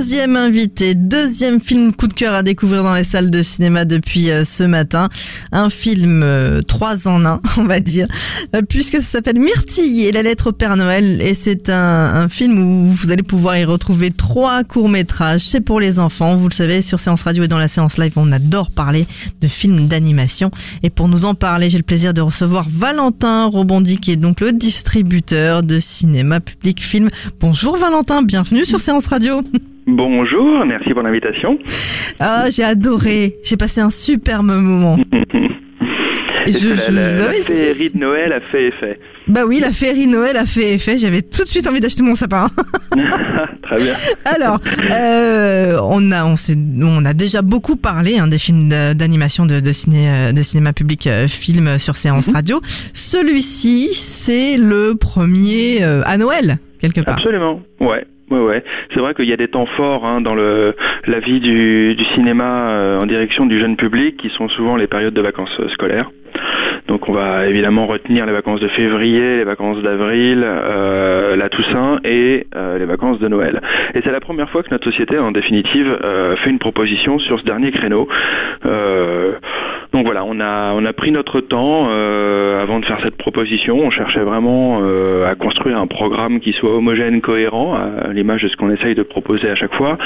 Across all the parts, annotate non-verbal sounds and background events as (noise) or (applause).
Deuxième invité, deuxième film coup de cœur à découvrir dans les salles de cinéma depuis euh, ce matin. Un film euh, trois en un, (laughs) on va dire, euh, puisque ça s'appelle Myrtille et la lettre au Père Noël. Et c'est un, un film où vous allez pouvoir y retrouver trois courts-métrages. C'est pour les enfants. Vous le savez, sur Séance Radio et dans la séance live, on adore parler de films d'animation. Et pour nous en parler, j'ai le plaisir de recevoir Valentin Robondi, qui est donc le distributeur de cinéma public film. Bonjour Valentin, bienvenue sur Séance Radio. (laughs) Bonjour, merci pour l'invitation. Ah, j'ai adoré. J'ai passé un superbe moment. (laughs) Et je, la, la, bah oui, féerie de Noël a fait effet. Bah oui, la féerie de Noël a fait effet. J'avais tout de suite envie d'acheter mon sapin. (laughs) Très bien. Alors, euh, on a on, on a déjà beaucoup parlé hein, des films d'animation de, de, ciné, de cinéma public euh, film sur séance mm -hmm. radio. Celui-ci, c'est le premier euh, à Noël quelque part. Absolument. Ouais. Ouais, ouais. C'est vrai qu'il y a des temps forts hein, dans la vie du, cinéma euh, en direction du jeune public qui sont souvent les périodes de vacances euh, scolaires. Donc on va évidemment retenir les vacances de février, les vacances d'avril, euh, la Toussaint et les vacances de Noël. Et c'est la première fois que notre société, en définitive, fait une proposition sur ce dernier créneau. donc voilà, on a pris notre temps avant de faire cette proposition. On cherchait vraiment à construire un programme qui soit homogène, cohérent, à l'image de ce qu'on essaye de proposer à chaque fois,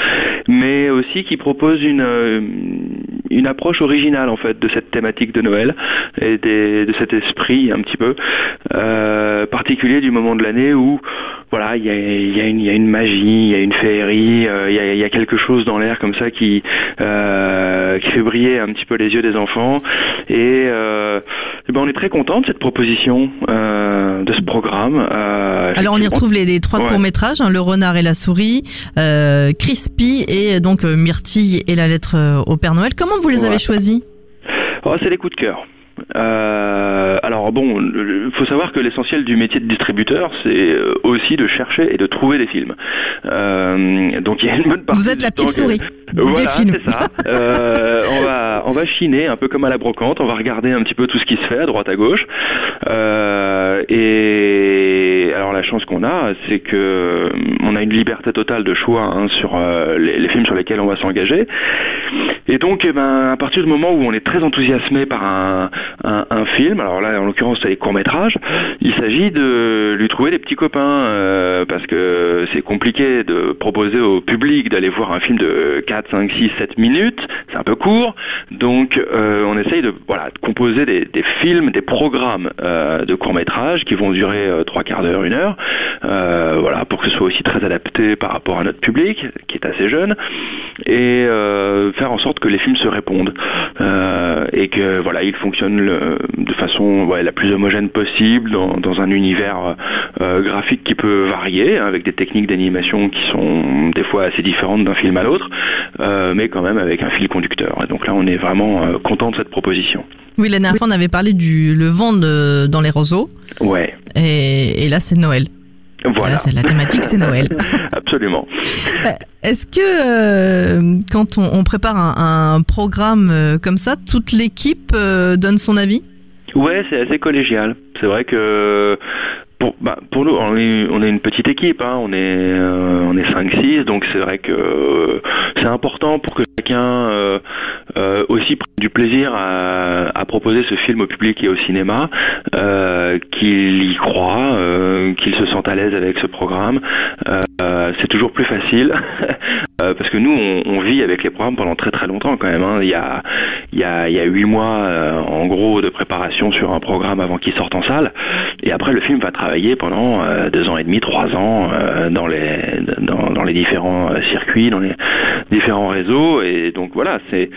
mais aussi qui propose une, une approche originale en fait de cette thématique de Noël et de cet esprit un petit peu euh, particulier du moment de l'année où voilà il y a, une magie, il y a une féerie, euh, il y, a, quelque chose dans l'air comme ça qui euh, qui fait briller un petit peu les yeux des enfants et, et ben on est très content de cette proposition de ce programme. Alors on y retrouve les, les trois ouais. courts métrages, hein, le renard et la souris, Crispy et donc Myrtille et la lettre au Père Noël. Comment vous les ouais. avez choisis? Oh, C'est des coups de cœur. Euh, alors bon, il faut savoir que l'essentiel du métier de distributeur, c'est aussi de chercher et de trouver des films. Euh, donc il y a une bonne partie. Vous êtes la petite souris. Voilà, c'est ça. euh, on va on va chiner un peu comme à la brocante. On va regarder un petit peu tout ce qui se fait à droite à gauche. Euh, et alors la chance qu'on a, c'est que on a une liberté totale de choix hein, sur euh, les, les, films sur lesquels on va s'engager. Et donc, eh ben, à partir du moment où on est très enthousiasmé par un, un, un film, alors là, en l'occurrence, c'est les courts-métrages, il s'agit de lui trouver des petits copains, parce que c'est compliqué de proposer au public d'aller voir un film de 4, 5, 6, 7 minutes, c'est un peu court, donc euh, on essaye de, voilà, de composer des, films, des programmes euh, de courts-métrages qui vont durer trois quarts d'heure, une heure, voilà, pour que ce soit aussi très adapté par rapport à notre public, qui est assez jeune, et faire en sorte que les films se répondent euh, et que voilà ils fonctionnent de façon la plus homogène possible dans, un univers euh, graphique qui peut varier avec des techniques d'animation qui sont des fois assez différentes d'un film à l'autre euh, mais quand même avec un fil conducteur et donc là on est vraiment euh, content de cette proposition. Oui, la dernière fois on avait parlé du le vent de, dans les roseaux. Ouais. Et, et là c'est Noël. Voilà. la thématique, c'est Noël. (laughs) Absolument. Est-ce que euh, quand on, on prépare un, un programme euh, comme ça, toute l'équipe euh, donne son avis? Ouais, c'est assez collégial. C'est vrai que pour, bah, pour nous, on est, on est une petite équipe, hein, on est, euh, on est 5-6, donc c'est vrai que euh, c'est important pour que chacun euh, aussi prenne du plaisir à, proposer ce film au public et au cinéma, qu'il y croit, qu'il se sente à l'aise avec ce programme. c'est toujours plus facile (laughs) parce que nous, on, vit avec les programmes pendant très très longtemps quand même. Hein. Il y a, il y a, 8 mois en gros de préparation sur un programme avant qu'il sorte en salle, et après le film va travailler pendant euh, deux ans et demi, trois ans euh, dans les dans, les différents circuits, dans les différents réseaux, et donc voilà, c'est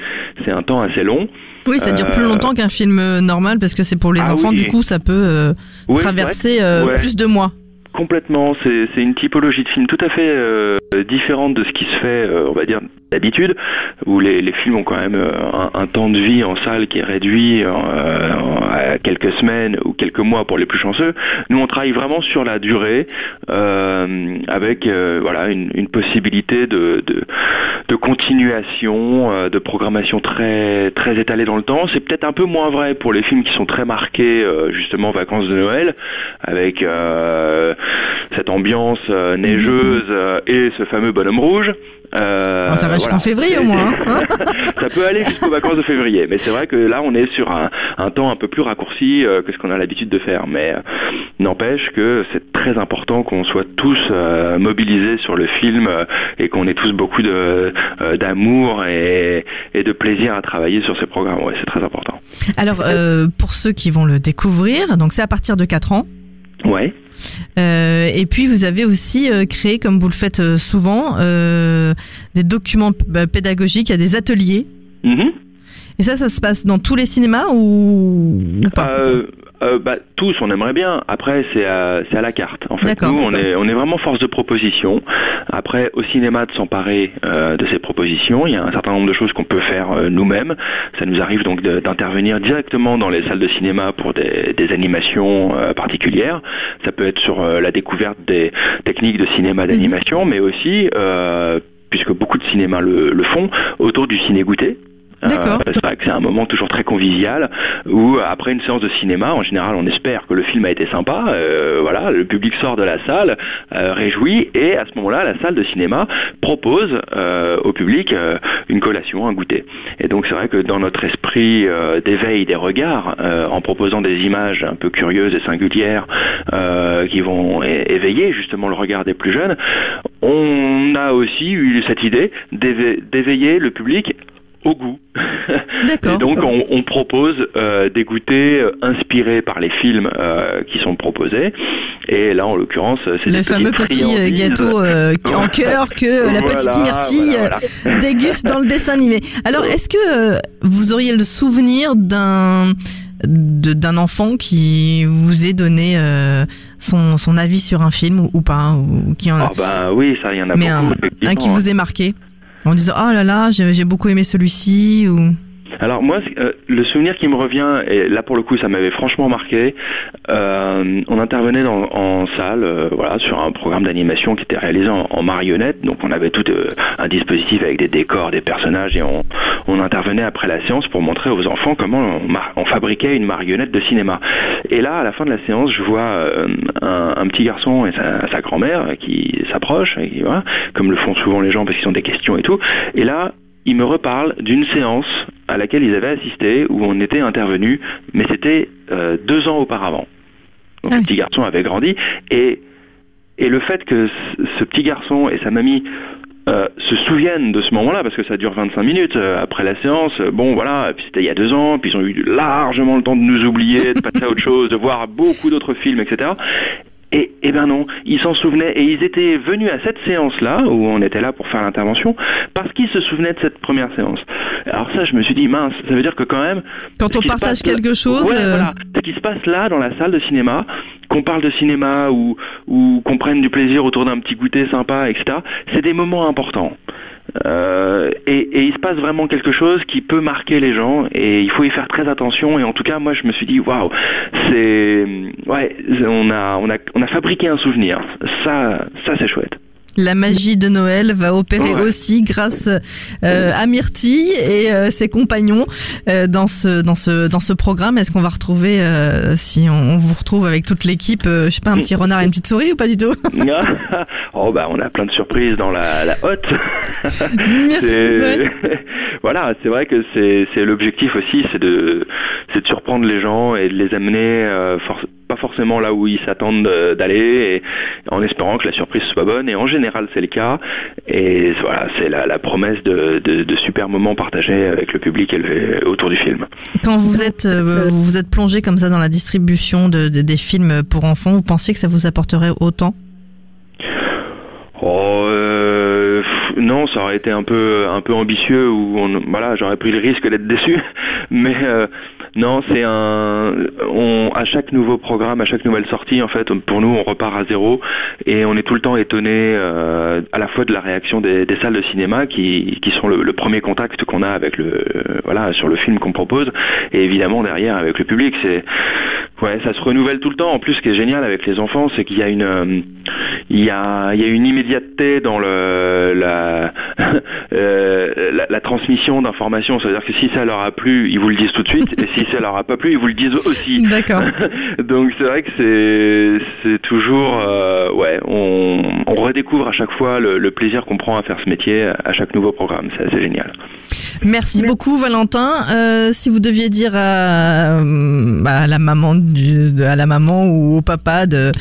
c'est un temps assez long. Oui, ça dure plus longtemps qu'un film normal parce que c'est pour les ah enfants. Oui. Du coup, ça peut euh, oui, traverser ouais. plus de mois. Complètement, c'est une typologie de film tout à fait euh, différente de ce qui se fait, euh, on va dire, d'habitude, où les, films ont quand même euh, un, temps de vie en salle qui est réduit à quelques semaines ou quelques mois pour les plus chanceux. Nous, on travaille vraiment sur la durée, avec voilà une, possibilité de, de, de continuation, de programmation très très étalée dans le temps. C'est peut-être un peu moins vrai pour les films qui sont très marqués justement vacances de Noël, avec cette ambiance neigeuse et ce fameux bonhomme rouge. Euh, oh, ça va jusqu'en février au moins. Hein (laughs) ça peut aller jusqu'aux vacances de février, mais c'est vrai que là on est sur un, un temps un peu plus raccourci euh, que ce qu'on a l'habitude de faire. Mais euh, n'empêche que c'est très important qu'on soit tous euh, mobilisés sur le film euh, et qu'on ait tous beaucoup de d'amour et, et, de plaisir à travailler sur ces programmes. Ouais, c'est très important. Alors pour ceux qui vont le découvrir, donc c'est à partir de 4 ans. Ouais. Euh, et puis vous avez aussi euh, créé, comme vous le faites euh, souvent, des documents pédagogiques, il y a des ateliers. Mmh. Et ça, ça se passe dans tous les cinémas ou, ou pas? Euh, bah, tous, on aimerait bien. Après, c'est à, à la carte. En fait, nous, on est, on est vraiment force de proposition. Après, au cinéma, de s'emparer euh, de ces propositions. Il y a un certain nombre de choses qu'on peut faire euh, nous-mêmes. Ça nous arrive donc d'intervenir directement dans les salles de cinéma pour des, des animations euh, particulières. Ça peut être sur euh, la découverte des techniques de cinéma d'animation, mmh. mais aussi euh, puisque beaucoup de cinémas le, le font, autour du ciné-goûter. D'accord. Euh, c'est vrai que c'est un moment toujours très convivial où après une séance de cinéma, en général, on espère que le film a été sympa. Euh, voilà, le public sort de la salle, euh, réjoui, et à ce moment-là, la salle de cinéma propose euh, au public une collation, un goûter. Et donc c'est vrai que dans notre esprit d'éveil des regards, en proposant des images un peu curieuses et singulières qui vont éveiller justement le regard des plus jeunes, on a aussi eu cette idée d'éveiller le public au goût. D'accord. Et donc on, on propose euh, des goûters inspirés par les films euh, qui sont proposés. Et là, en l'occurrence, c'est le fameux petit gâteau euh, (laughs) en cœur que la petite Myrtille voilà, voilà. déguste dans le (laughs) dessin animé. Alors, est-ce que euh, vous auriez le souvenir d'un d'un enfant qui vous ait donné euh, son, son avis sur un film ou, ou pas ou qui en... Ah bah oui, ça, il y en a Mais beaucoup. Un, un qui vous ait marqué? En disant oh là là j'ai beaucoup aimé celui-ci ou alors moi, euh, le souvenir qui me revient, et là pour le coup ça m'avait franchement marqué, euh, on intervenait dans, en salle, euh, voilà, sur un programme d'animation qui était réalisé en, marionnette, donc on avait tout un dispositif avec des décors, des personnages, et on, intervenait après la séance pour montrer aux enfants comment on, fabriquait une marionnette de cinéma. Et là, à la fin de la séance, je vois un, petit garçon et sa, grand-mère qui s'approchent, comme le font souvent les gens parce qu'ils ont des questions et tout, et là, il me reparle d'une séance à laquelle ils avaient assisté, où on était intervenu, mais c'était euh, deux ans auparavant. Donc ah oui. le petit garçon avait grandi, et, et le fait que ce petit garçon et sa mamie euh, se souviennent de ce moment-là, parce que ça dure 25 minutes euh, après la séance, bon voilà, puis c'était il y a deux ans, puis ils ont eu largement le temps de nous oublier, de passer à autre chose, de voir beaucoup d'autres films, etc. Et, eh ben non, ils s'en souvenaient et ils étaient venus à cette séance-là, où on était là pour faire l'intervention, parce qu'ils se souvenaient de cette première séance. Alors ça, je me suis dit, mince, ça veut dire que quand même... Quand on partage quelque chose... Ouais, euh... voilà, ce qui se passe là, dans la salle de cinéma, qu'on parle de cinéma ou, ou qu'on prenne du plaisir autour d'un petit goûter sympa, etc., c'est des moments importants. Euh, et, il se passe vraiment quelque chose qui peut marquer les gens et il faut y faire très attention et en tout cas moi je me suis dit waouh c'est ouais on a on a on a fabriqué un souvenir. Ça ça c'est chouette la magie de Noël va opérer ouais. aussi grâce euh, à Myrtille et euh, ses compagnons euh, dans ce dans ce dans ce programme. Est-ce qu'on va retrouver si on, on, vous retrouve avec toute l'équipe, je sais pas un petit renard et une petite souris ou pas du tout? (laughs) Oh bah on a plein de surprises dans la, la hotte. (laughs) ouais. (laughs) voilà, c'est vrai que c'est l'objectif aussi, c'est de c'est de surprendre les gens et de les amener for pas forcément là où ils s'attendent d'aller, en espérant que la surprise soit bonne. Et en général, c'est le cas. Et voilà, c'est la, la, promesse de, de, de, super moments partagés avec le public et le, autour du film. Quand vous êtes euh, vous êtes plongé comme ça dans la distribution de, de, des films pour enfants, vous pensiez que ça vous apporterait autant? Oh, euh, non, ça aurait été un peu un peu ambitieux ou voilà, j'aurais pris le risque d'être déçu. (laughs) Mais euh, Non, c'est un. À chaque nouveau programme, à chaque nouvelle sortie, en fait, pour nous, on repart à zéro et on est tout le temps étonné euh, à la fois de la réaction des, salles de cinéma qui, qui sont le, le premier contact qu'on a avec le euh, voilà sur le film qu'on propose et évidemment derrière avec le public. C'est ouais, ça se renouvelle tout le temps. En plus, ce qui est génial avec les enfants, c'est qu'il y a une euh, il y a il y a une immédiateté dans le la (laughs) euh, la, la transmission d'informations. C'est-à-dire que si ça leur a plu, ils vous le disent tout de suite (laughs) et si ça leur a pas plu, ils vous le disent aussi. D'accord. (laughs) Donc c'est vrai que c'est c'est toujours euh, ouais, on, on redécouvre à chaque fois le, le plaisir qu'on prend à faire ce métier à chaque nouveau programme. C'est assez génial. Merci beaucoup Valentin. Si vous deviez dire à, bah, à la maman à la maman ou au papa de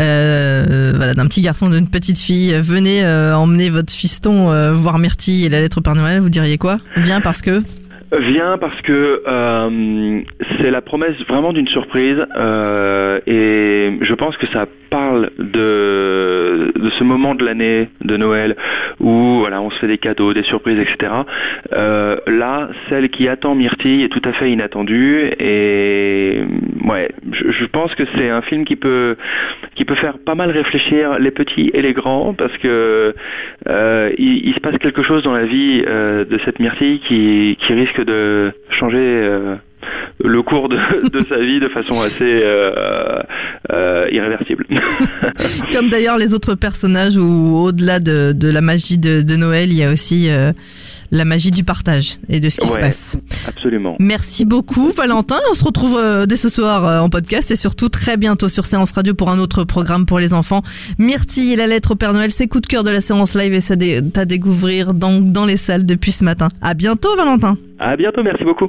euh, voilà d'un petit garçon d'une petite fille, venez euh, emmener votre fiston euh, voir Myrtille et la lettre au Père Noël, vous diriez quoi? Viens parce que? Viens parce que euh, c'est la promesse vraiment d'une surprise euh, et je pense que ça parle de, de ce moment de l'année de Noël où voilà on se fait des cadeaux, des surprises, etc. Euh, là, celle qui attend Myrtille est tout à fait inattendue et ouais, je, pense que c'est un film qui peut faire pas mal réfléchir les petits et les grands parce que euh, il, se passe quelque chose dans la vie euh, de cette Myrtille qui, risque de changer le cours de, de sa vie de façon assez euh, euh, irréversible. (laughs) comme d'ailleurs les autres personnages où au-delà de, de la magie de, de Noël, il y a aussi euh, la magie du partage et de ce qui se passe. Absolument. Merci beaucoup Valentin. On se retrouve euh, dès ce soir euh, en podcast et surtout très bientôt sur Séance Radio pour un autre programme pour les enfants. Myrtille et la lettre au Père Noël, c'est coup de cœur de la séance live et ça à découvrir dans, dans les salles depuis ce matin. À bientôt Valentin. À bientôt, merci beaucoup.